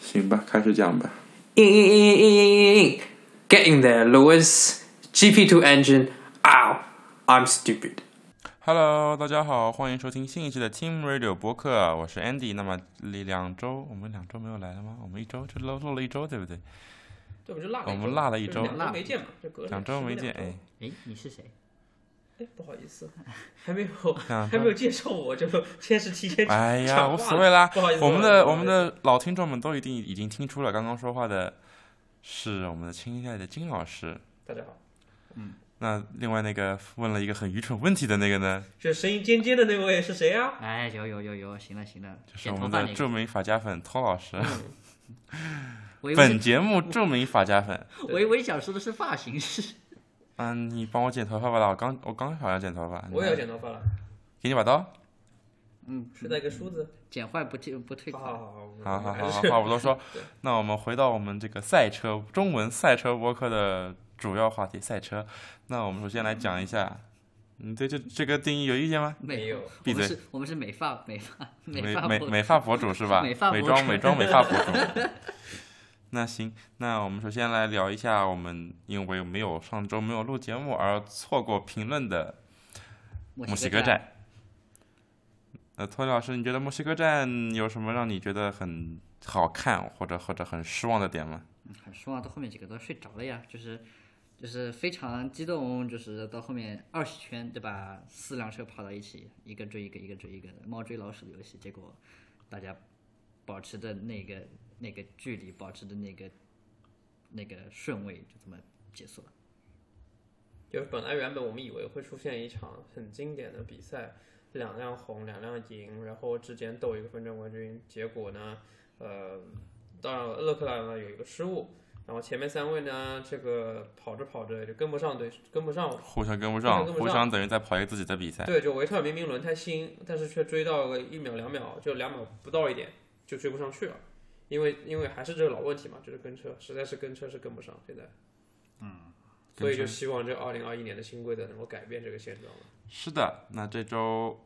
行吧，开始讲吧。In, in, in, in, in, in. Get in there, Louis. GP2 engine. Ow. I'm stupid. Hello，大家好，欢迎收听新一期的 Team Radio 播客，我是 Andy。那么离两周，我们两周没有来了吗？我们一周就漏漏了一周，对不对？对，我们就落了我们落了一周两周没见嘛，就隔两周没见，哎，哎，你是谁？哎，不好意思，还没有两 还没有介绍我，就先是提前 哎呀，无所谓啦不好意。思我们的我们的老听众们都一定已经听出了，刚刚说话的是我们的亲爱的金老师。大家好，嗯那另外那个问了一个很愚蠢问题的那个呢，这声音尖尖的那位是谁啊？哎，有有有有，行了行了，就是我们。的著名法家粉托老师。本节目著名法家粉。我以为想说的是发型师。嗯，你帮我剪头发吧啦！我刚我刚好要剪头发。我也要剪头发了，给你把刀。嗯，是那个梳子。剪坏不退不退好款。好好好好好好，还是话不多说。那我们回到我们这个赛车中文赛车播客的主要话题——赛车。那我们首先来讲一下，你对这这个定义有意见吗？没有我们闭嘴是我们是美发美发美发美美发博主是吧？美发博主美妆美妆美发博主。那行，那我们首先来聊一下我们因为没有上周没有录节目而错过评论的墨西哥站。站。呃，托尼老师，你觉得墨西哥站有什么让你觉得很好看或者或者很失望的点吗？很失望，到后面几个都睡着了呀，就是就是非常激动，就是到后面二十圈对吧？四辆车跑到一起，一个追一个，一个追一个的猫追老鼠的游戏，结果大家保持的那个那个距离，保持的那个那个顺位，就这么结束了。就是本来原本我们以为会出现一场很经典的比赛，两辆红，两辆银，然后之间斗一个分站冠军。结果呢，呃，当然了勒克莱呢有一个失误，然后前面三位呢，这个跑着跑着就跟不上对，跟不上互相跟不上，互相跟不上互相等于在跑一个自己的比赛。对，就维特尔明明轮胎新，但是却追到了一秒两秒，就两秒不到一点就追不上去了，因为因为还是这个老问题嘛，就是跟车实在是跟车是跟不上，现在，嗯，所以就希望这二零二一年的新规则能够改变这个现状了。是的，那这周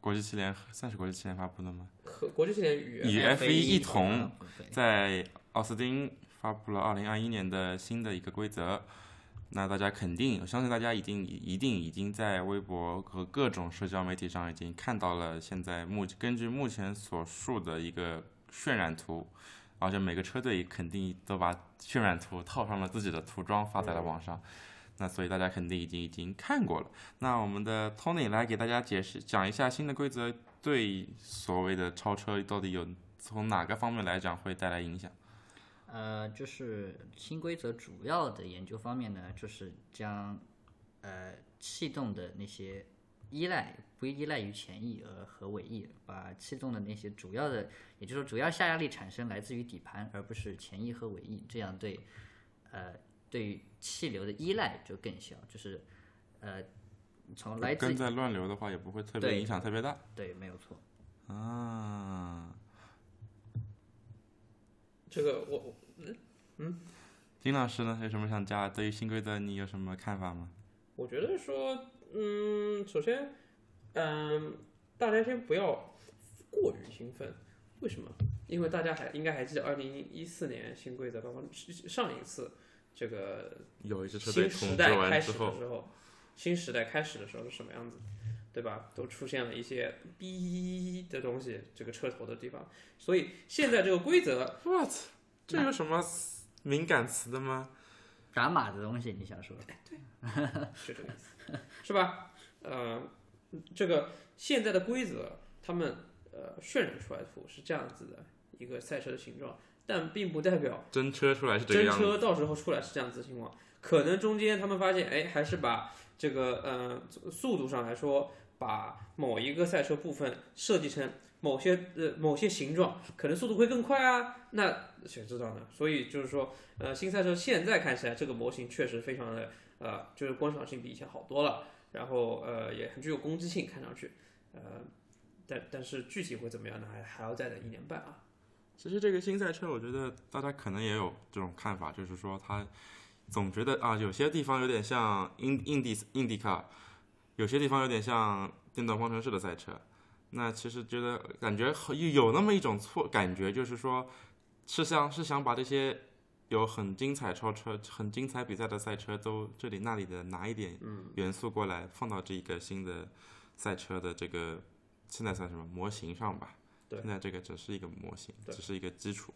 国际汽联算是国际汽联发布的吗？和国际汽联与与 F1 F1 一同在奥斯汀发布了二零二一年的新的一个规则。那大家肯定，我相信大家已经一定已经在微博和各种社交媒体上已经看到了现在目根据目前所述的一个渲染图，而且每个车队肯定都把渲染图套上了自己的涂装发在了网上。那所以大家肯定已经已经看过了。那我们的 Tony 来给大家解释讲一下新的规则对所谓的超车到底有从哪个方面来讲会带来影响。呃，就是新规则主要的研究方面呢，就是将呃气动的那些依赖不依赖于前翼呃和尾翼，把气动的那些主要的，也就是说主要下压力产生来自于底盘，而不是前翼和尾翼，这样对呃对于气流的依赖就更小，就是呃从来自跟在乱流的话也不会特别影响特别大对没有错。啊。这个我嗯嗯金老师呢有什么想加？对于新规则你有什么看法吗？我觉得说，嗯，首先，嗯，大家先不要过于兴奋，为什么？因为大家还应该还记得二零一四年新规则刚刚上一次这个有一支车队新统治时代开完之后，始的时候，新时代开始的时候是什么样子，对吧？都出现了一些哔的东西，这个车头的地方。所以现在这个规则，what？这有什么敏感词的吗？打码的东西，你想说？对 是这个意思，是吧？呃，这个现在的规则，他们呃渲染出来的图是这样子的一个赛车的形状，但并不代表真车出来是这样子。车到时候出来是这样子的情况。可能中间他们发现，哎，还是把这个呃速度上来说，把某一个赛车部分设计成某些呃某些形状，可能速度会更快啊。那谁知道呢？所以就是说，呃，新赛车现在看起来这个模型确实非常的呃，就是观赏性比以前好多了，然后呃也很具有攻击性，看上去，呃，但但是具体会怎么样呢？还还要再等一年半啊。其实这个新赛车，我觉得大家可能也有这种看法，就是说它总觉得啊，有些地方有点像印印地印第卡，有些地方有点像电动方程式的赛车。那其实觉得感觉有有那么一种错感觉，就是说是想是想把这些有很精彩超车、很精彩比赛的赛车都这里那里的拿一点元素过来，放到这一个新的赛车的这个现在算什么模型上吧？对现在这个只是一个模型，只是一个基础。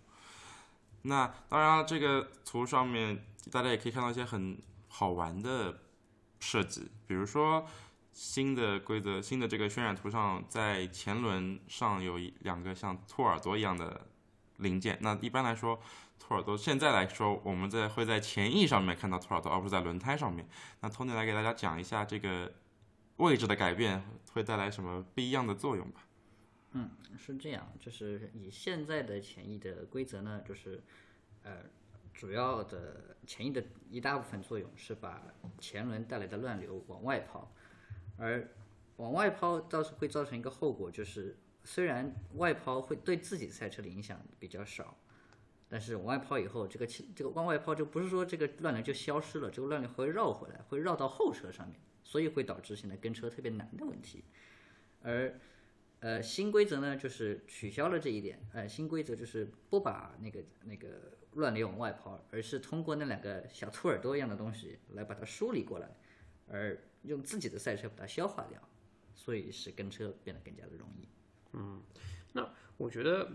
那当然了，这个图上面大家也可以看到一些很好玩的设计，比如说新的规则、新的这个渲染图上，在前轮上有一两个像兔耳朵一样的零件。那一般来说，兔耳朵现在来说，我们在会在前翼上面看到兔耳朵，而不是在轮胎上面。那 Tony 来给大家讲一下这个位置的改变会带来什么不一样的作用吧。嗯是这样，就是以现在的前翼的规则呢，就是呃，主要的前翼的一大部分作用是把前轮带来的乱流往外抛，而往外抛倒是会造成一个后果，就是虽然外抛会对自己赛车的影响比较少。但是往外抛以后，这个气这个往外抛就不是说这个乱流就消失了，这个乱流会绕回来，会绕到后车上面，所以会导致现在跟车特别难的问题。而呃，新规则呢，就是取消了这一点。呃，新规则就是不把那个那个乱流往外抛，而是通过那两个小兔耳朵一样的东西来把它梳理过来，而用自己的赛车把它消化掉，所以使跟车变得更加的容易。嗯，那我觉得，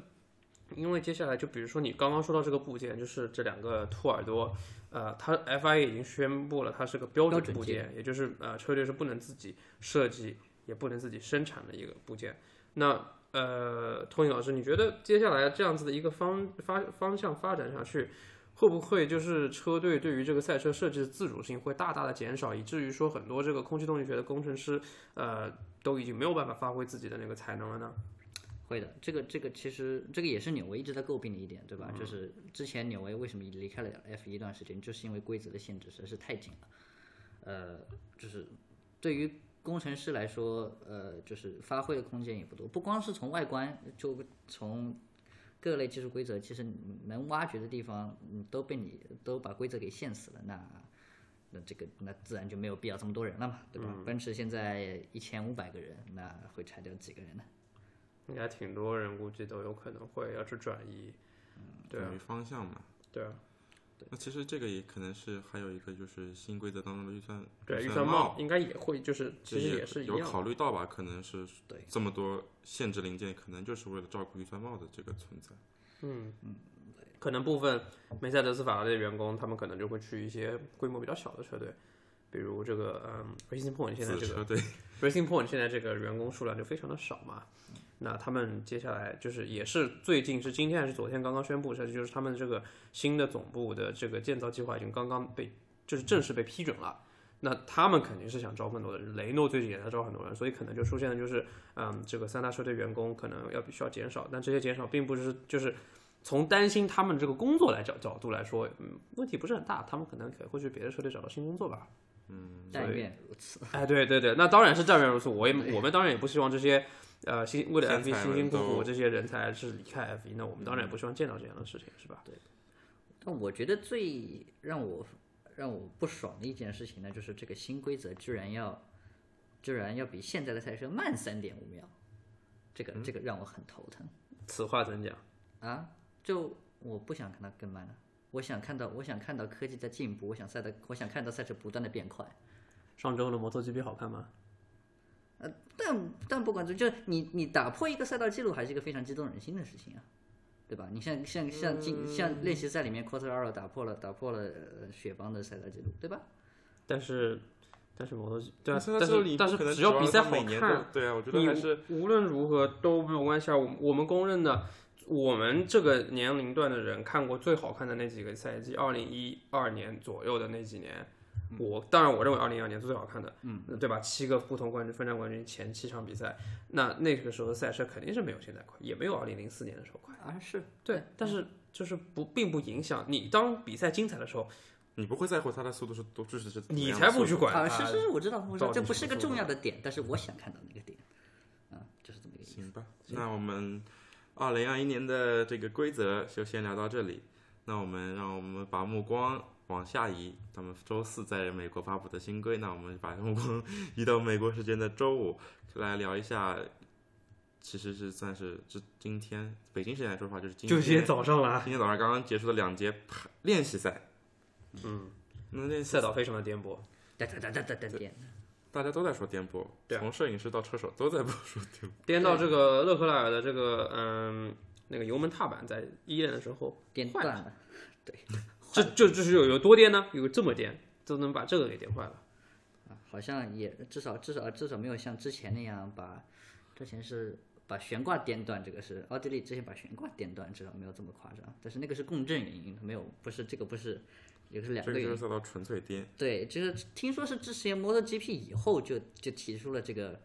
因为接下来就比如说你刚刚说到这个部件，就是这两个兔耳朵，呃，它 FIA 已经宣布了它是个标准部件，也就是呃车队是不能自己设计，也不能自己生产的一个部件。那呃，托尼老师，你觉得接下来这样子的一个方发方向发展下去？会不会就是车队对于这个赛车设计的自主性会大大的减少，以至于说很多这个空气动力学的工程师，呃，都已经没有办法发挥自己的那个才能了呢？会的，这个这个其实这个也是纽维一直在诟病的一点，对吧？就是之前纽维为什么离开了 F 一段时间，就是因为规则的限制实在是太紧了。呃，就是对于工程师来说，呃，就是发挥的空间也不多。不光是从外观，就从各类技术规则，其实你能挖掘的地方，嗯，都被你都把规则给限死了。那那这个那自然就没有必要这么多人了嘛，对吧？奔驰现在一千五百个人，那会裁掉几个人呢？应该挺多人估计都有可能会要去转移，对啊转移，方向嘛。对啊，那其实这个也可能是还有一个就是新规则当中的预算对，预算算帽应该也会，就是其实也是有。考虑到吧？可能是对这么多限制零件，可能就是为了照顾预算帽的这个存在。嗯嗯可能部分梅赛德斯法拉利的员工，他们可能就会去一些规模比较小的车队，比如这个嗯，Racing Point 现在这个子车队 Racing Point 现在这个员工数量就非常的少嘛。那他们接下来就是也是最近是今天还是昨天刚刚宣布，是就是他们这个新的总部的这个建造计划已经刚刚被就是正式被批准了。那他们肯定是想招更多的人，雷诺最近也在招很多人，所以可能就出现的就是，嗯，这个三大车队员工可能要必须要减少，但这些减少并不是就是从担心他们这个工作来角角度来说，嗯，问题不是很大，他们可能可能会去别的车队找到新工作吧。嗯但愿如此。哎，对对对，那当然是但愿如此。我也我们当然也不希望这些呃辛为了 F 一辛辛苦苦这些人才是离开 F 一，那我们当然也不希望见到这样的事情，是吧？对但我觉得最让我让我不爽的一件事情呢，就是这个新规则居然要居然要比现在的赛车慢三点五秒，这个这个让我很头疼此话怎讲？啊！就我不想看它更慢了，我想看到我想看到科技在进步，我想赛的我想看到赛车不断的变快。上周的摩托 GP 好看吗？但但不管怎么，就是你你打破一个赛道记录，还是一个非常激动人心的事情啊，对吧？你像像像进像练习赛里面 Quartararo 打破了打破了呃雪邦的赛道记录，对吧？但是但是摩托对啊，但是但是但是只要比赛好每年都看，对啊，我觉得还是无论如何都没有关系啊。我我们公认的，我们这个年龄段的人看过最好看的那几个赛季，二零一二年左右的那几年。我当然，我认为二零一二年是最好看的，嗯，对吧？七个不同冠军分站冠军前七场比赛，那那个时候的赛车肯定是没有现在快，也没有二零零四年的时候快。啊，是对，但是就是不并不影响你当比赛精彩的时候，你不会在乎它的速度是多，就是是怎你才不去管啊，它。是是是，我知道，我知道，这不是个重要的点，但是我想看到那个点，啊，就是这么一个意思。行吧，那我们二零二一年的这个规则就先聊到这里。那我们让我们把目光往下移，他们周四在美国发布的新规。那我们把目光 移到美国时间的周五，来聊一下其实是算是这今天北京时间来说的话，就是今就天今天早上了啊，今天早上刚刚结束的两节排练习赛。嗯，那练习赛道非常的颠簸。哒哒哒哒哒哒颠，大家都在说颠簸，从摄影师到车手都在说颠簸。颠到这个勒克莱尔的这个嗯那个油门踏板在一练的时候，颠断了。这就就是有有多颠呢？有这么颠，都能把这个给颠坏了。啊，好像也至少至少至少没有像之前那样把，之前是把悬挂颠断，这个是奥地利之前把悬挂颠断，至少没有这么夸张。但是那个是共振原因，没有不是这个不是，也是两这个个原因。就是赛道纯粹颠。对，就是听说是之前 MotoGP 以后就就提出了这个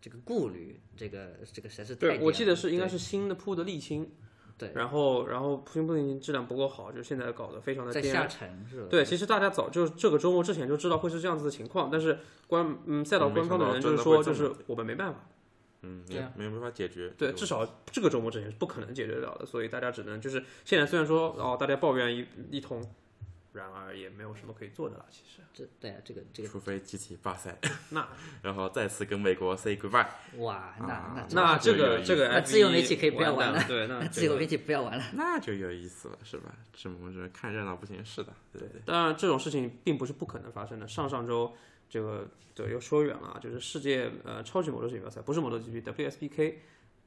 这个顾虑，这个这个实在是太对，我记得是应该是新的铺的沥青，对然后然后铺新铺的沥青质量不够好，就现在搞得非常的在下颠。沉是吧？对，其实大家早就这个周末之前就知道会是这样子的情况，但是官嗯赛道官方的人就是说，就是我们没办法，嗯，对啊也没有办法解决。对，至少这个周末之前是不可能解决得了的，所以大家只能就是现在虽然说哦大家抱怨一一通，然而也没有什么可以做的了，其实这对啊，这个这个除非集体罢赛，那 然后再次跟美国 say goodbye。哇，那啊那那这这个这个那自由媒体可以不要玩了对，那那 这个自由媒体不要玩了。那就有意思了，是吧？这我们是看热闹不嫌事大，对。当然，这种事情并不是不可能发生的。上上周这个对又说远了啊，就是世界呃超级摩托锦标赛，不是摩托 GP WSBK，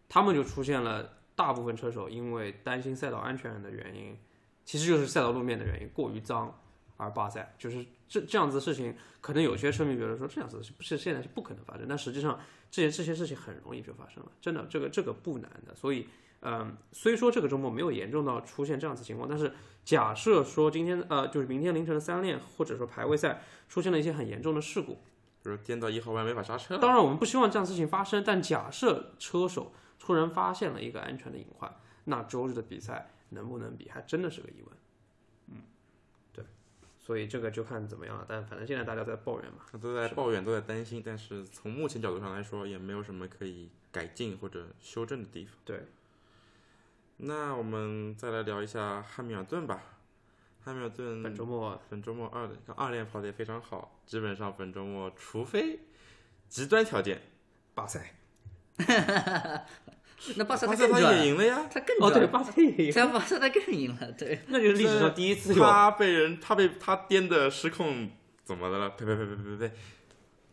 他们就出现了大部分车手因为担心赛道安全的原因，其实就是赛道路面的原因过于脏而罢赛。就是这这样子的事情，可能有些车迷觉得说这样子的事不是现在是不可能发生，但实际上这些这些事情很容易就发生了，真的这个这个不难的。所以嗯，虽说这个周末没有严重到出现这样子情况，但是假设说今天呃，就是明天凌晨的三练或者说排位赛出现了一些很严重的事故，比如颠到一号弯没法刹车，当然我们不希望这样事情发生，但假设车手突然发现了一个安全的隐患，那周日的比赛能不能比，还真的是个疑问。嗯，对，所以这个就看怎么样了。但反正现在大家在抱怨嘛，都在抱怨，都在担心，但是从目前角度上来说，也没有什么可以改进或者修正的地方。对，那我们再来聊一下汉密尔顿吧。汉密尔顿本周末本周末二二练跑的也非常好，基本上本周末除非极端条件，巴塞 那巴萨巴萨他也他更赚，赢了呀。他更哦，对，巴塞也赢，在巴萨他更赢了，对，那就是历史上第一次他被人他被他颠的失控，怎么的了？呸呸呸呸呸呸！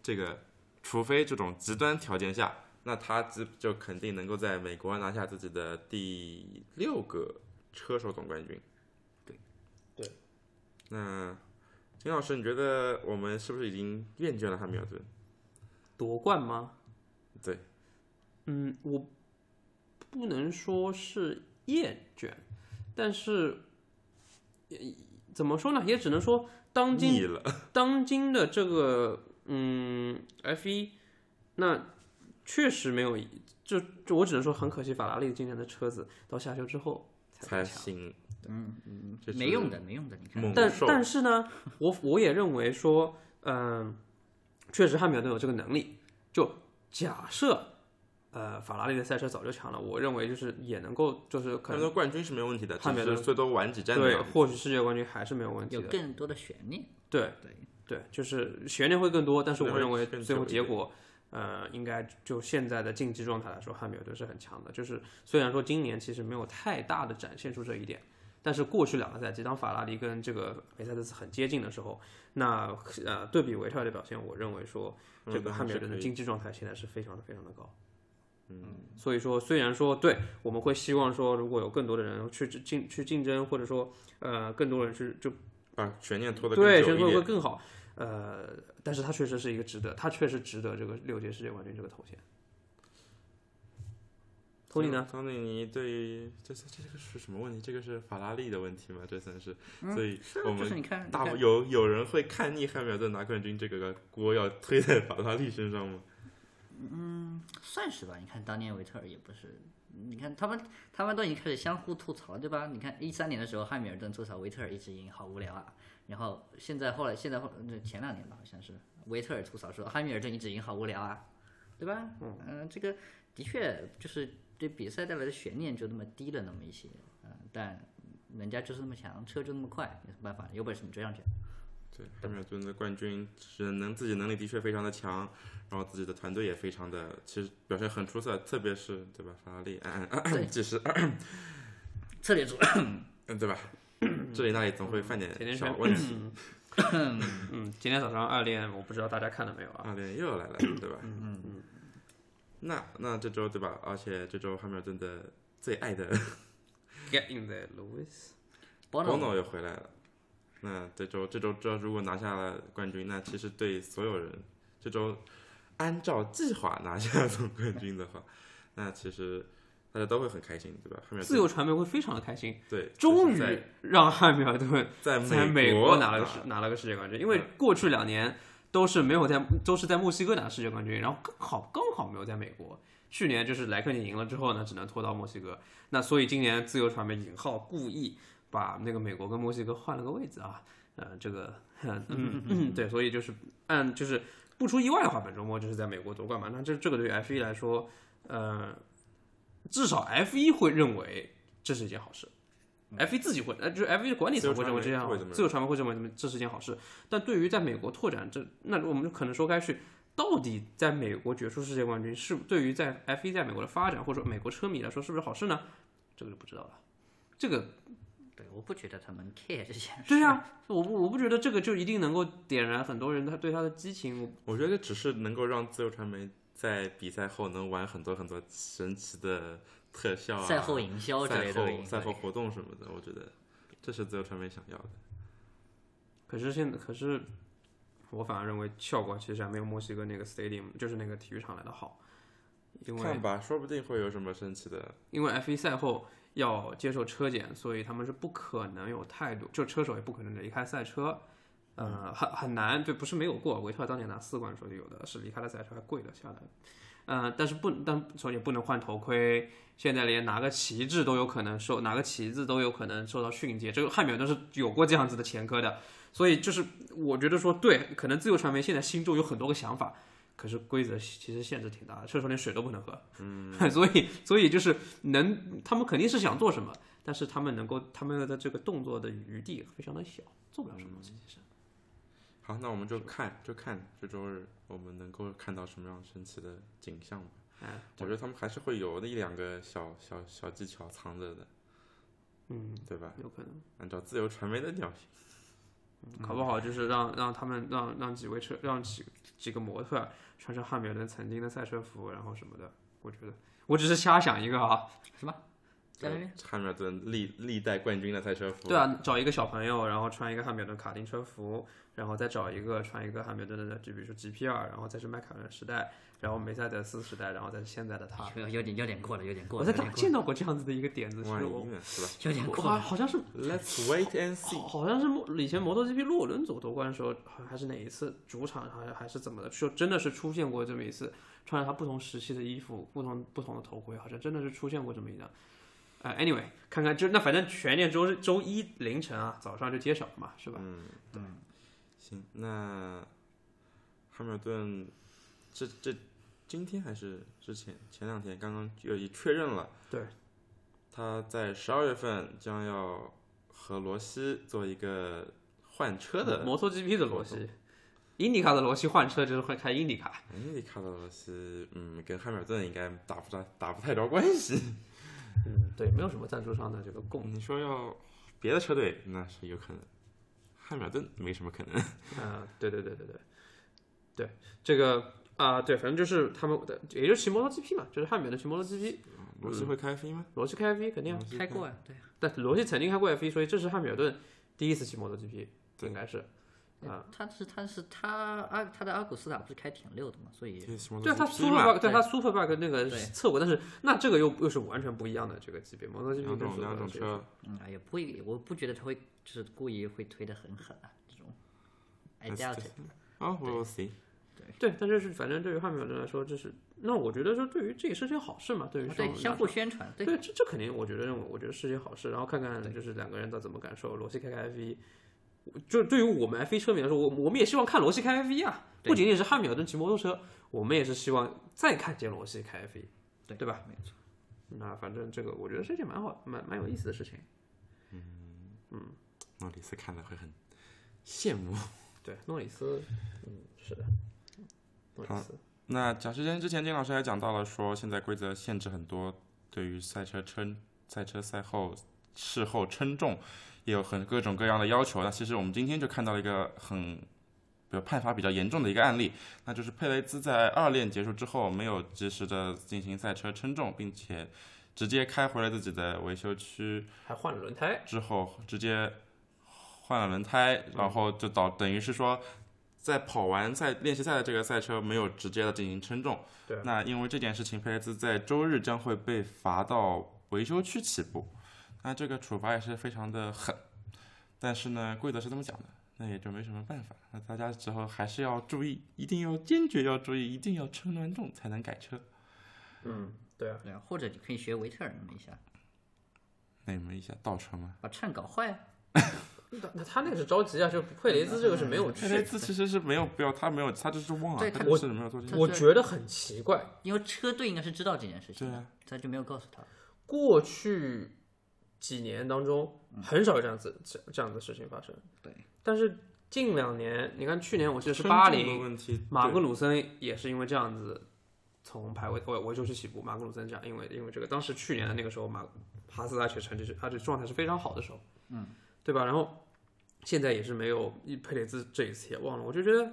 这个，除非这种极端条件下，那他就就肯定能够在美国拿下自己的第六个车手总冠军。对，对。那金老师，你觉得我们是不是已经厌倦了汉密尔顿？夺冠吗？对，嗯，我不能说是厌倦，但是也怎么说呢？也只能说当今了。当今的这个嗯 F 一，那确实没有，就就我只能说很可惜，法拉利今年的车子到下修之后才才强。行，嗯嗯这，是没用的，没用的，你看，但兽但是呢，我我也认为说，嗯、确实汉密尔顿有这个能力。就假设，呃，法拉利的赛车早就强了，我认为就是也能够，就是可能他们的冠军是没有问题的，汉密尔顿最多晚几站对样子。获取世界冠军还是没有问题有的。更多的悬念，对对对，就是悬念会更多，但是我认为最后结果，呃，应该就现在的竞技状态来说，汉密尔顿是很强的。就是虽然说今年其实没有太大的展现出这一点，但是过去两个赛季，当法拉利跟这个梅赛德斯很接近的时候，那呃对比维特尔的表现，我认为说这个汉密尔顿的竞技状态现在是非常的非常的高。嗯，所以说虽然说对我们会希望说，如果有更多的人去竞去竞争，或者说呃更多人去就把悬念拖得更对，悬念会。更好。呃，但是他确实是一个值得，他确实值得这个六届世界冠军这个头衔。托尼呢？托尼，你对于这这这个是什么问题？这个是法拉利的问题吗？这算是，嗯所以我们大有有人会看腻汉密尔顿拿冠军这个锅要推在法拉利身上吗？算是吧。你看当年维特尔也不是，你看他们他们都已经开始相互吐槽了，对吧？你看一三年的时候，汉密尔顿吐槽维特尔一直赢，好无聊啊。然后现在后来现在后这前两年吧，好像是维特尔吐槽说汉密尔顿一直赢，好无聊啊，对吧？嗯、这个的确就是对比赛带来的悬念就那么低了那么一些，嗯、但人家就是那么强，车就那么快，有什么办法？有本事你追上去。对，汉密尔顿的冠军是能自己能力的确非常的强，然后自己的团队也非常的，其实表现很出色，特别是对吧，法拉利，嗯对嗯，其实，策略组，嗯，对吧？这里那里总会犯点小问题，嗯，今天早上二练，我不知道大家看了没有啊？二练又来了，对吧？嗯嗯。那那这周对吧？而且这周汉密尔顿的最爱的 Get in there, Lewis。Bono Bono 又回来了。那这周这周这如果拿下了冠军，那其实对所有人这周按照计划拿下总冠军的话，那其实大家都会很开心，对吧？汉密尔顿自由传媒会非常的开心，对，终于让汉密尔顿 在在美国拿了个世拿了个世界冠军，因为过去两年都是没有在都是在墨西哥拿世界冠军，然后刚好刚好没有在美国。去年就是莱克宁赢了之后呢，只能拖到墨西哥。那所以今年自由传媒引号故意把那个美国跟墨西哥换了个位置啊，呃，这个 嗯嗯对，所以就是按就是不出意外的话，本周末就是在美国夺冠嘛。那这这个对于 F 一来说，呃，至少 F 一会认为这是一件好事。F 一自己会，呃，就是 F 一的管理层会认为这样自由传媒会认为这是一件好事。但对于在美国拓展这，那我们就可能说该去，到底在美国决出世界冠军是对于在 F 一在美国的发展，或者说美国车迷来说是不是好事呢？这个就不知道了。这个对，我不觉得他们 care 这件事。对呀、我不我不觉得这个就一定能够点燃很多人他对他的激情。我觉得只是能够让自由传媒在比赛后能玩很多很多神奇的特效啊，赛后营销之类赛的后赛后活动什么的，我觉得这是自由传媒想要的。可是现在，可是我反而认为效果其实还没有墨西哥那个 stadium，就是那个体育场来的好，因为看吧，说不定会有什么神奇的。因为 F 1赛后要接受车检，所以他们是不可能有态度，就车手也不可能离开赛车，呃，很很难，对，不是没有过，维特当年拿四冠的时候就有的，是离开了赛车还跪了下来，呃，但是不，但首先不能换头盔，现在连拿个旗帜都有可能受，拿个旗子都有可能受到训诫，这个汉密尔顿是有过这样子的前科的，所以就是我觉得说，对，可能自由传媒现在心中有很多个想法。可是规则其实限制挺大的，车手连水都不能喝，嗯，所以所以就是能，他们肯定是想做什么，但是他们能够他们的这个动作的余地非常的小，做不了什么东西。其实，好，那我们就看就看这周日我们能够看到什么样神奇的景象吧。哎，我觉得他们还是会有那一两个小小小技巧藏着的，嗯，对吧？有可能，按照自由传媒的调性，考不好就是让让他们让让几位车让几几个模特穿上汉密尔顿曾经的赛车服，然后什么的。我觉得我只是瞎想一个啊，什么汉密尔顿历历代冠军的赛车服，对，啊，找一个小朋友，然后穿一个汉密尔顿卡丁车服，然后再找一个穿一个汉密尔顿的，就比如说 GP 二，然后再是迈凯伦时代，然后梅赛德斯时代，然后再是现在的他。有有点有点过了，有点过了，我在哪见到过这样子的一个点子，我有点 过了。好好像是？Let's wait and see。好像是摩以前摩托 GP 洛伦佐夺冠的时候，好像还是哪一次主场好像还是怎么的，就真的是出现过这么一次，穿着他不同时期的衣服，不同不同的头盔，好像真的是出现过这么一张。呃，anyway，看看就那反正全年周日周一凌晨啊，早上就揭晓了嘛，是吧？嗯，对。行，那汉密尔顿这这今天还是之前前两天刚刚就已确认了，对，他在十二月份将要和罗西做一个换车的摩托 GP 的罗西，印迪卡的罗西换车就是会开印迪卡。印迪卡的罗西，嗯，跟汉密尔顿应该打不着打不太着关系。嗯，对，没有什么赞助商的这个供。你说要别的车队，那是有可能，汉密尔顿没什么可能。啊，对对对对对，对这个啊、对，反正就是他们的，也就是骑摩托 GP 嘛，就是汉密尔顿骑摩托 GP，罗西会开飞吗？罗西开 F 1肯定啊，开过啊，对啊，但罗西曾经开过 F 1所以这是汉密尔顿第一次骑摩托 GP，对应该是。啊他是他是他阿他的阿古斯塔不是开挺溜的嘛，所以对啊，他嘛 Superbike，对他 Superbike 那个对测过，但是那这个又又是完全不一样的这个级别，摩托 GP 跟两种两种车，嗯，哎也不会，我不觉得他会就是故意会推的很狠啊，这种 I doubt it。啊，We'll see。对，但这是反正对于汉密尔顿来说，这是那我觉得说对于这也是件好事嘛，对于啊对，相互宣传，对，这这肯定，我觉得认为，我觉得是件好事。然后看看就是两个人的怎么感受。罗西开开 F 1就对于我们1车迷来说，我我们也希望看罗西开 F 1啊，不仅仅是汉密尔顿骑摩托车，我们也是希望再看见罗西开 F 1对对吧？没错。那反正这个我觉得是件蛮好、蛮蛮有意思的事情。嗯嗯诺里斯看了会很羡慕。对，诺里斯，嗯，是的，诺里好斯，那讲时间之前金老师还讲到了说，现在规则限制很多，对于赛车称赛车赛后事后称重也有很各种各样的要求。那其实我们今天就看到了一个很，比如判罚比较严重的一个案例，那就是佩雷兹在二练结束之后没有及时的进行赛车称重，并且直接开回了自己的维修区，还换了轮胎，之后直接换了轮胎，然后就导等于是说，在跑完赛练习赛的这个赛车没有直接的进行称重。对那因为这件事情，佩雷兹在周日将会被罚到维修区起步。那这个处罚也是非常的狠，但是呢，规则是这么讲的，那也就没什么办法。那大家之后还是要注意，一定要坚决要注意，一定要称完重才能改车。嗯，对啊，对啊，或者你可以学维特尔那么一下，那你们一下倒车吗？把秤搞坏。那那他那个是着急啊，就佩雷兹这个是没有佩雷去，兹其实是没有必要，他没有，他就是忘了，对他他就是没有做这件事。我觉得很奇怪，因为车队应该是知道这件事情的对啊，他就没有告诉他。过去几年当中很少有这样子这这样子的事情发生，对，但是近两年，你看去年我记得是称重的巴黎，马格鲁森也是因为这样子从排位我我就去起步，马格鲁森这样，因为因为这个当时去年的那个时候马哈斯而且成绩是他这状态是非常好的时候，嗯，对吧？然后现在也是没有佩雷兹这一次也忘了，我就觉得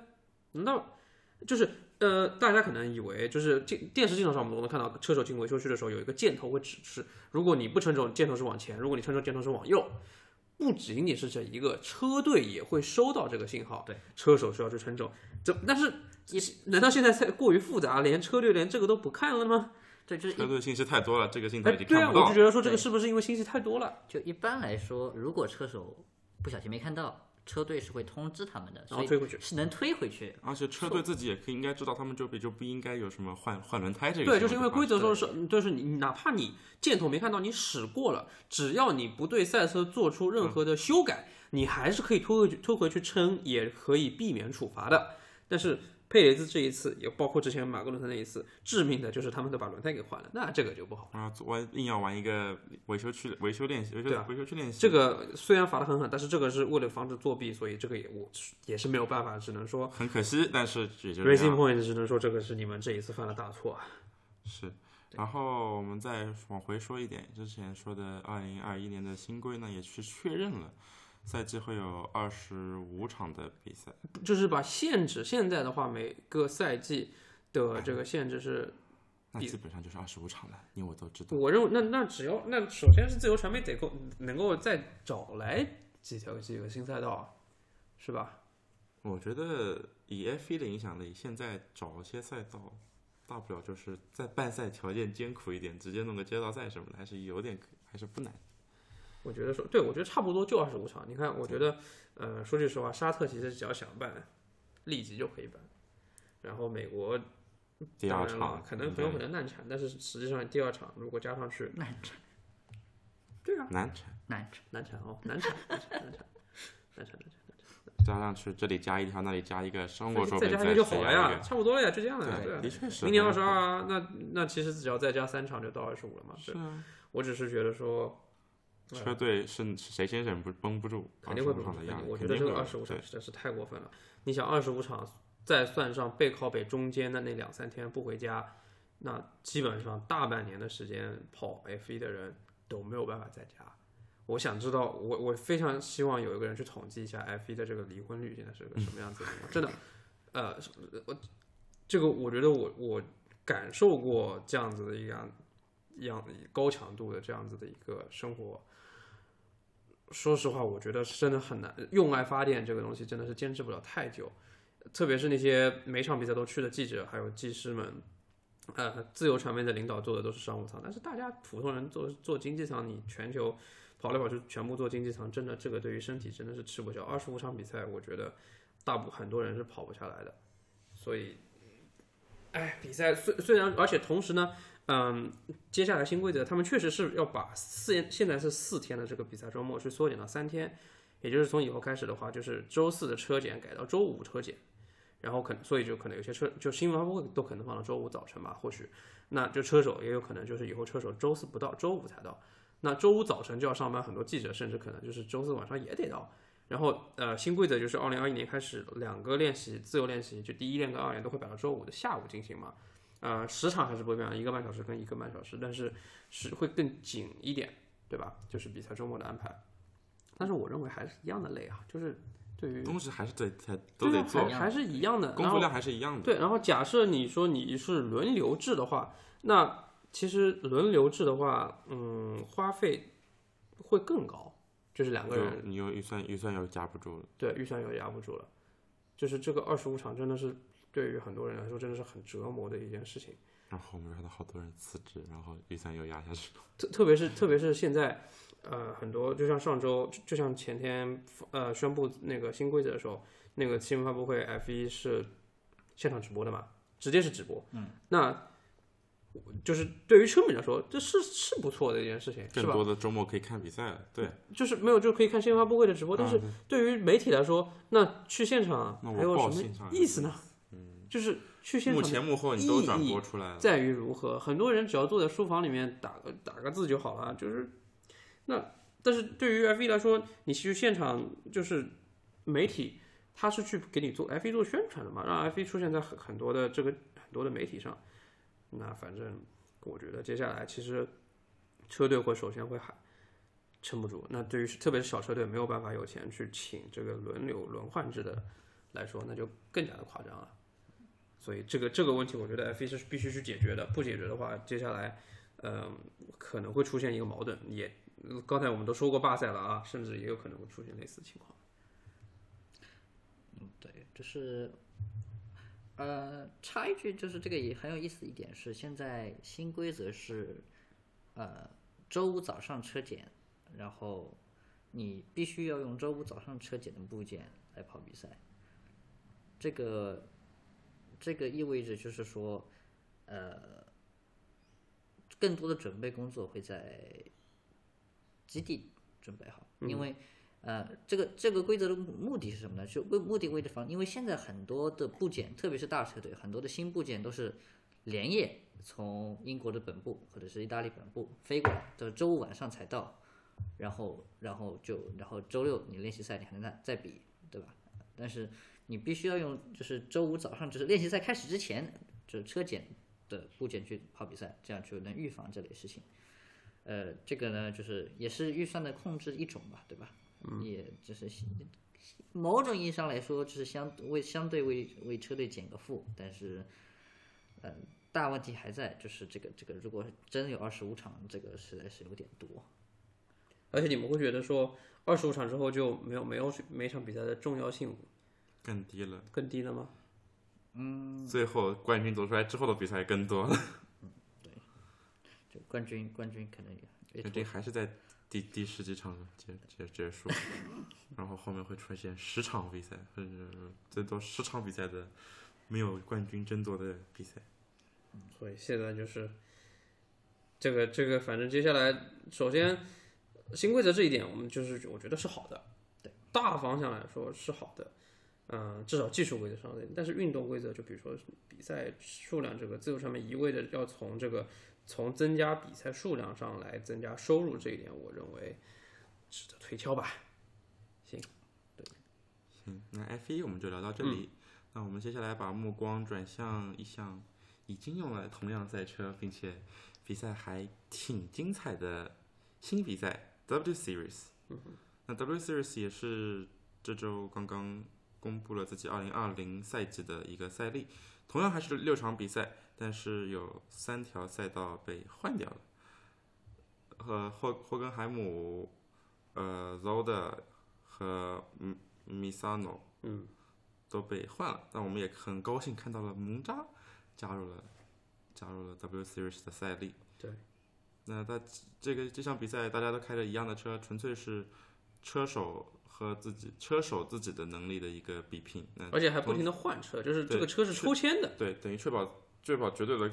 难道就是呃，大家可能以为就是电电视镜头上我们都能看到车手进维修区的时候有一个箭头会指示，如果你不称重，箭头是往前；如果你称重，箭头是往右。不仅仅是这一个，车队也会收到这个信号，对，车手需要去称重。这但是难道现在太过于复杂，连车队连这个都不看了吗？对，就是车队信息太多了，这个镜头哎，已经对啊，看不到我就。觉得说这个是不是因为信息太多了，就一般来说，如果车手不小心没看到，车队是会通知他们的，所以然后推回去？是能推回去。而且车队自己也可以应该知道，他们这边就不应该有什么换换轮胎这个对，就是因为规则说是，就是你哪怕你箭头没看到，你驶过了，只要你不对赛车做出任何的修改，你还是可以推回去推回去称，也可以避免处罚的。但是佩雷兹这一次，也包括之前马格伦森那一次，致命的就是他们都把轮胎给换了，那这个就不好。然后玩硬要玩一个维修区维修练习，维修、对啊维修区练习。这个虽然罚的很狠，但是这个是为了防止作弊，所以这个也我也是没有办法，只能说很可惜，但是也就这 Racing。Point 只能说这个是你们这一次犯了大错啊。是。然后我们再往回说一点，之前说的二零二一年的新规呢，也去确认了，赛季会有二十五场的比赛。就是把限制，现在的话每个赛季的这个限制是那基本上就是二十五场了，你我都知道。我认为那那只要那首先是自由传媒得够能够再找来几条几个新赛道，是吧？我觉得以 F 1的影响力，现在找一些赛道，大不了就是在办赛条件艰苦一点，直接弄个街道赛什么的，还是有点还是不难。我觉得说，对我觉得差不多就二十五场。你看，我觉得，呃，说句实话，沙特其实只要想办，立即就可以办。然后美国第二场可能很有可能难产，但是实际上第二场如果加上去，难产，对啊，难产，难产。难产哦，难产，难产，难产，难产，难产。加上去这里加一条，那里加一个，中国说再加一个就好了呀，差不多了呀，就这样了呀，对，啊的。确是。明年二十二啊，那那其实只要再加三场就到二十五了嘛。对，是啊，我只是觉得说，车队是谁先忍不绷不住，肯定会25场的压力，我觉得这个二十五场实在是太过分了。你想二十五场，再算上背靠背中间的那两三天不回家，那基本上大半年的时间跑 F 一的人都没有办法在家。我想知道，我我非常希望有一个人去统计一下 F 一的这个离婚率现在是个什么样子的。真的，呃，我这个我觉得我我感受过这样子的一样一样高强度的这样子的一个生活。说实话，我觉得是真的很难。用爱发电这个东西真的是坚持不了太久，特别是那些每场比赛都去的记者还有技师们，呃，自由传媒的领导坐的都是商务舱，但是大家普通人坐坐经济舱，你全球跑来跑去全部坐经济舱，真的这个对于身体真的是吃不消。二十五场比赛，我觉得大部很多人是跑不下来的，所以，哎，比赛虽虽然，而且同时呢，嗯，接下来新规则，他们确实是要把四现在是四天的这个比赛周末去缩减到三天，也就是从以后开始的话，就是周四的车检改到周五车检，然后可能所以就可能有些车就新闻发布会都可能放到周五早晨吧，或许那就车手也有可能就是以后车手周四不到，周五才到，那周五早晨就要上班，很多记者甚至可能就是周四晚上也得到，然后呃，新规则就是二零二一年开始，两个练习自由练习，就第一练跟二练都会摆到周五的下午进行嘛。呃，时长还是不会变，一个半小时跟一个半小时，但是是会更紧一点，对吧？就是比赛周末的安排。但是我认为还是一样的累啊，就是对于东西还是得才都得做还，是一样的。工作量还是一样的。对，然后假设你说你是轮流制的话，那其实轮流制的话，嗯，花费会更高，就是两个人你又预算预算又压不住了。对预算又压不住了，就是这个二十五场真的是对于很多人来说真的是很折磨的一件事情。然后我们看到好多人辞职，然后预算又压下去了。特特别是特别是现在，呃，很多就像上周，就就像前天呃宣布那个新规则的时候，那个新闻发布会 F 一是现场直播的嘛，直接是直播。嗯，那就是对于车迷来说，这是是不错的一件事情，是吧？更多的周末可以看比赛。对，就是没有就可以看新闻发布会的直播，但是啊对于媒体来说，那去现场还有什么意思呢？嗯就是去现幕场前幕后你都转播出来了。在于如何。很多人只要坐在书房里面打个打个字就好了，就是那。但是对于 F 一来说，你去现场就是媒体，他是去给你做 F 一做宣传的嘛，让 F 一出现在很很多的这个很多的媒体上。那反正我觉得接下来其实车队会首先会喊撑不住。那对于特别是小车队没有办法有钱去请这个轮流轮换制的来说，那就更加的夸张了。所以这个这个问题，我觉得 F 1是必须去解决的。不解决的话，接下来，嗯、可能会出现一个矛盾。也刚才我们都说过罢赛了啊，甚至也有可能会出现类似情况。嗯对，就是，呃，插一句，就是这个也很有意思一点是，现在新规则是，呃，周五早上车检，然后你必须要用周五早上车检的部件来跑比赛。这个，这个意味着就是说，呃，更多的准备工作会在基地准备好，因为。呃，这个这个规则的目的是什么呢？就为目的为了防，因为现在很多的部件，特别是大车队，很多的新部件都是连夜从英国的本部或者是意大利本部飞过来，到周五晚上才到，然后然后就然后周六你练习赛你还能再再比，对吧？但是你必须要用就是周五早上就是练习赛开始之前，就是车检的部件去跑比赛，这样就能预防这类事情。呃，这个呢，就是也是预算的控制一种吧，对吧？也就是某种意义上来说，就是相为相对为为车队减个负，但是，嗯、大问题还在，就是这个这个，如果真有二十五场，这个实在是有点多。而且你们会觉得说，二十五场之后就没有没有每场比赛的重要性更低了。更低了吗？嗯最后冠军夺出来之后的比赛更多了，就冠军冠军可能也也肯定还是在第第十几场结结结束，然后后面会出现十场比赛，或者最多十场比赛的没有冠军争夺的比赛。所以现在就是这个这个，反正接下来首先新规则这一点，我们就是我觉得是好的，对大方向来说是好的，嗯、至少技术规则上的，但是运动规则就比如说比赛数量这个自由上面一味的要从这个从增加比赛数量上来增加收入这一点，我认为值得推敲吧。行，对，行那 F 一我们就聊到这里。那我们接下来把目光转向一项已经用了同样赛车，并且比赛还挺精彩的新比赛 W Series。那 W Series 也是这周刚刚公布了自己2020赛季的一个赛历，同样还是六场比赛，但是有三条赛道被换掉了。和霍霍根海姆、呃 Zoda 和嗯 Misano，嗯，都被换了，但我们也很高兴看到了蒙扎加入了加入了 W Series 的赛历。对，那他这个这项比赛大家都开着一样的车，纯粹是车手和自己车手自己的能力的一个比拼。那而且还不停的换车，就是这个车是抽签的，对，等于确保确保绝对的，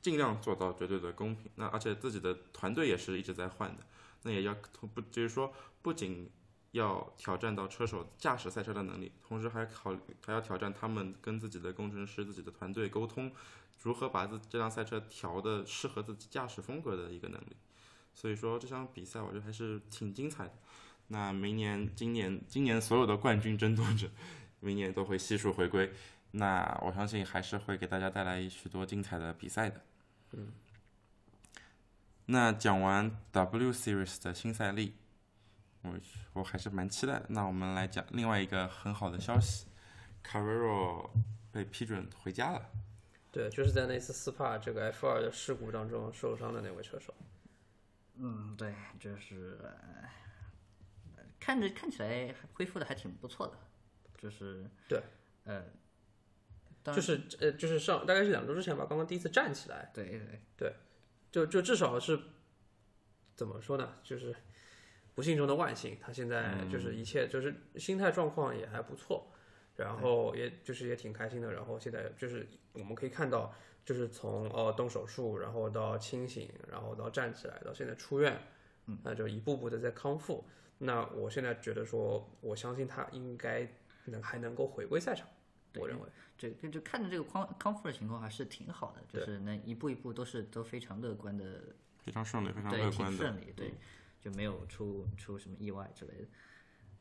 尽量做到绝对的公平。那而且自己的团队也是一直在换的，那也要不就是说，不仅要挑战到车手驾驶赛车的能力，同时还考还要挑战他们跟自己的工程师、自己的团队沟通，如何把自这辆赛车调的适合自己驾驶风格的一个能力。所以说这场比赛我觉得还是挺精彩的。那明年、今年、今年所有的冠军争夺者，明年都会悉数回归。那我相信还是会给大家带来许多精彩的比赛的。嗯。那讲完 W Series 的新赛例，我我还是蛮期待的。那我们来讲另外一个很好的消息 c a r r e r o 被批准回家了。对，就是在那次斯帕这个 F 二的事故当中受伤的那位车手。嗯，对，就是呃看着看起来恢复的还挺不错的，就是对，呃，当就是呃，就是上大概是两周之前吧，刚刚第一次站起来，对对对就就至少是怎么说呢？就是不幸中的万幸，他现在就是一切就是心态状况也还不错，然后也就是也挺开心的。然后现在就是我们可以看到，就是从哦动手术，然后到清醒，然后到站起来，到现在出院，那就一步步的在康复。那我现在觉得说，我相信他应该能还能够回归赛场，我认为。这就就看着这个康康复的情况还是挺好的，就是能一步一步都是都非常乐观的，非常顺利，非常对，乐观顺利，对，就没有出出什么意外之类的。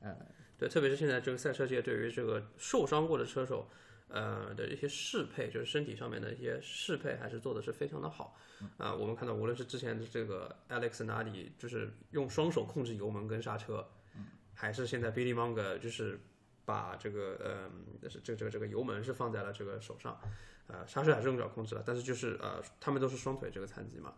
呃，对，特别是现在这个赛车界对于这个受伤过的车手，呃的一些适配，就是身体上面的一些适配，还是做的是非常的好。啊、我们看到无论是之前的这个 Alex Nadi，就是用双手控制油门跟刹车，还是现在 Billy Munger，就是把这个呃，是这个这个这个油门是放在了这个手上，呃，刹车还是用脚控制了，但是就是呃，他们都是双腿这个残疾嘛，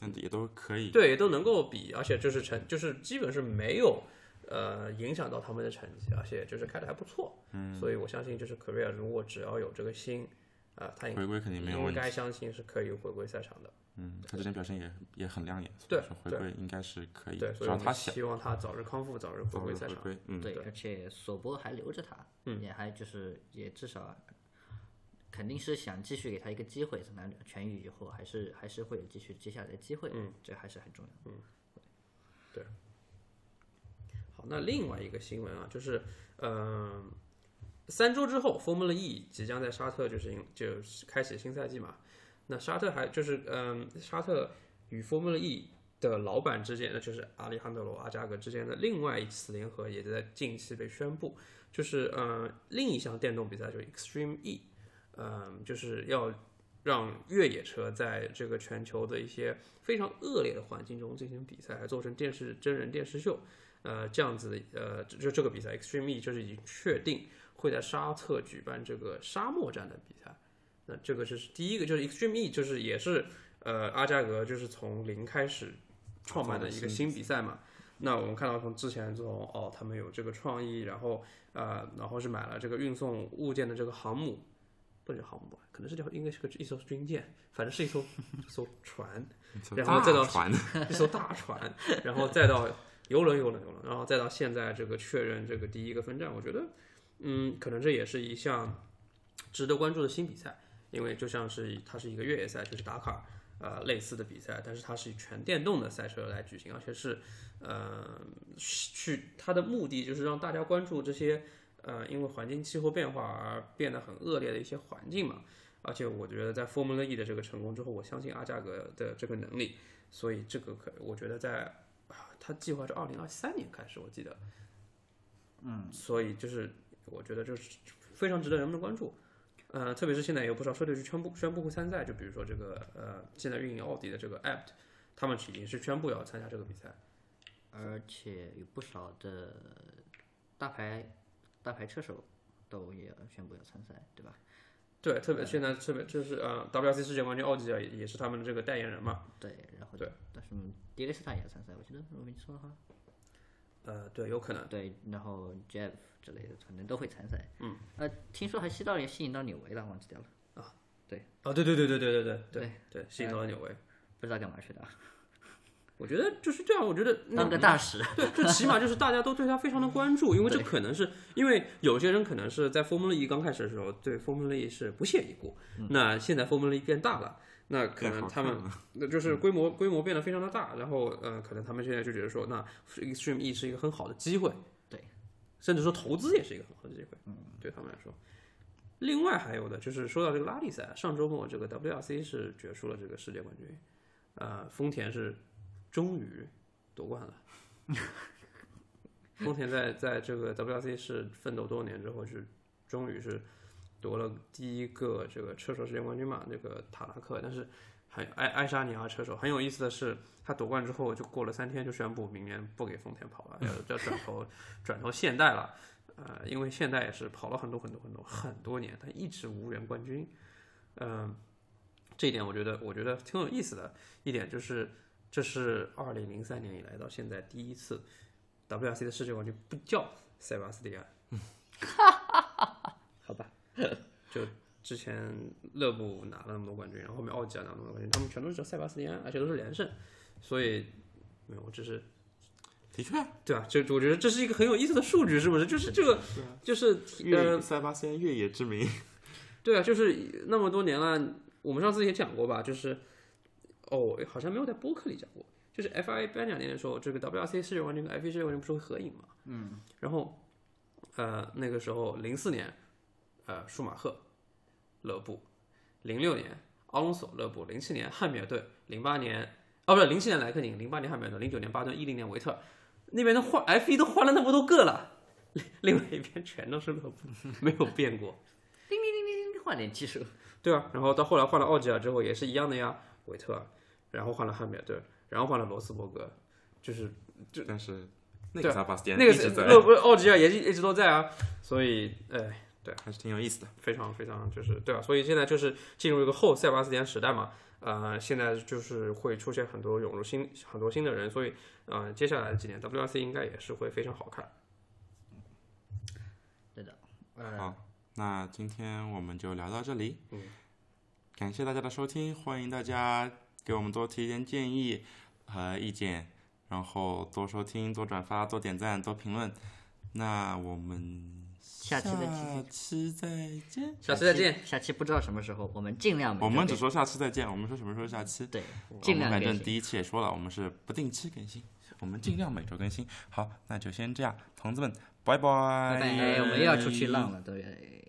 但也都可以。对，都能够比，而且就是成，就是基本是没有呃影响到他们的成绩，而且就是开的还不错。嗯，所以我相信就是 Korea 如果只要有这个心，啊、他应回归肯定没有应问题。该相信是可以回归赛场的。嗯，他之前表现也也很亮眼，所对以回归应该是可以，对，只所以我们要他想希望他早日康复，早日回归赛场。嗯，对，而且索波还留着他，嗯也还就是也至少肯定是想继续给他一个机会，等他痊愈以后，还是还是会有继续接下来的机会，嗯，这还是很重要。嗯，对好，那另外一个新闻啊，就是嗯、三周之后，Formula E 即将在沙特就是迎就是开启新赛季嘛。那沙特还就是嗯、沙特与 Formula E 的老板之间那，就是阿里汉德罗阿加格之间的另外一次联合，也在近期被宣布，就是嗯、另一项电动比赛就是 Extreme E，嗯、就是要让越野车在这个全球的一些非常恶劣的环境中进行比赛，还做成电视真人电视秀。呃，这样子，呃，就这个比赛 Extreme E 就是已经确定会在沙特举办这个沙漠站的比赛。那这个就是第一个，就是 Extreme E，就是也是呃阿加格就是从零开始创办的一个新比赛嘛。那我们看到从之前从哦，他们有这个创意，然后呃，然后是买了这个运送物件的这个航母，不能叫航母吧，可能是叫应该是个一艘军舰，反正是一艘 一艘船，然后再到船，一艘大船，然后再到游轮、游轮、游轮，然后再到现在这个确认这个第一个分站，我觉得，嗯，可能这也是一项值得关注的新比赛，因为就像是它是一个越野赛，就是达卡尔呃类似的比赛，但是它是以全电动的赛车来举行，而且是呃去它的目的就是让大家关注这些呃因为环境气候变化而变得很恶劣的一些环境嘛。而且我觉得在 Formula E 的这个成功之后，我相信阿加格的这个能力，所以这个可我觉得在啊，他计划是二零二三年开始，我记得，嗯，所以就是我觉得就是非常值得人们的关注，呃，特别是现在有不少车队是宣布宣布会参赛，就比如说这个呃，现在运营奥迪的这个 Apt，他们已经是宣布要参加这个比赛，而且有不少的大牌大牌车手都也宣布要参赛，对吧？对，特别现在特别就是呃，WRC 世界冠军奥迪啊，也也是他们的这个代言人嘛，对，然后对，但是迪雷斯塔也要参赛，我记得我没记错的话，呃，对，有可能，对，然后 Jeff 之类的可能都会参赛。嗯，呃，听说还吸到也吸引到纽维了，忘记掉了，啊，对啊对对对对对对对对对，吸引到了纽维，不知道干嘛去的啊，我觉得就是这样，我觉得那当个大使。对，就起码就是大家都对他非常的关注，因为这可能是因为有些人可能是在 Formula E 刚开始的时候对 Formula E 是不屑一顾，那现在 Formula E 变大了，那可能他们那就是规模规模变得非常的大，然后呃，可能他们现在就觉得说，那 Extreme E 是一个很好的机会，对，甚至说投资也是一个很好的机会，嗯，对他们来说。另外还有的就是说到这个拉力赛，上周末这个 WRC 是决出了这个世界冠军，呃，丰田是终于夺冠了。丰田在在这个 WRC 是奋斗多年之后，是终于是夺了第一个这个车手世界冠军嘛，那个塔拉克。但是很爱爱沙尼亚车手很有意思的是，他夺冠之后就过了三天就宣布明年不给丰田跑了，要要转投 转投现代了。呃，因为现代也是跑了很多很多很多很多年，他一直无缘冠军。嗯、这一点我觉得我觉得挺有意思的一点就是，这是二零零三年以来到现在第一次 WRC 的世界冠军不叫塞巴斯蒂安。好吧，就之前勒布拿了那么多冠军，然后后面奥吉尔拿了那么多冠军，他们全都是叫塞巴斯蒂安，而且都是连胜，所以没有，这是的确啊，对啊，就我觉得这是一个很有意思的数据，是不是？就是这个，就是呃越，塞巴斯蒂安越野之名，对啊，就是那么多年了，我们上次也讲过吧，就是哦，好像没有在播客里讲过，就是 FIA 颁奖年的时候，这个 WRC 世界冠军跟 F1 世界冠军不是会合影嘛？嗯，然后呃那个时候零四年，呃舒马赫、勒布，零六年奥隆索、勒布，零七年汉密尔顿，零八年哦不是零七年莱克宁，零八年汉密尔顿，零九年巴顿，一零年维特，那边的换 F 一都换了那么多个了，另另外一边全都是勒布，没有变过叮叮叮叮。换点技术，对啊，然后到后来换了奥吉尔之后也是一样的呀，维特，然后换了汉密尔顿，然后换了罗斯伯格，就是就但是那个塞巴斯蒂安那个是一直在，勒不奥吉尔也一一直都在啊，所以哎，还是挺有意思的。非常非常就是对啊，所以现在就是进入一个后塞巴斯蒂安时代嘛，呃，现在就是会出现很多涌入新很多新的人，所以呃，接下来几年 WRC 应该也是会非常好看。对的，呃，好，那今天我们就聊到这里。嗯，感谢大家的收听，欢迎大家给我们多提一点建议和意见，然后多收听、多转发、多点赞、多评论。那我们下期再见下期再见。下次再见，下期不知道什么时候，我们尽量我们只说下期再见，我们说什么时候下期？对，我尽们量。反正第一期也说了，我们是不定期更新，我们尽量每周更新。好，那就先这样，同志们，拜拜。拜拜，我们又要出去浪了，对。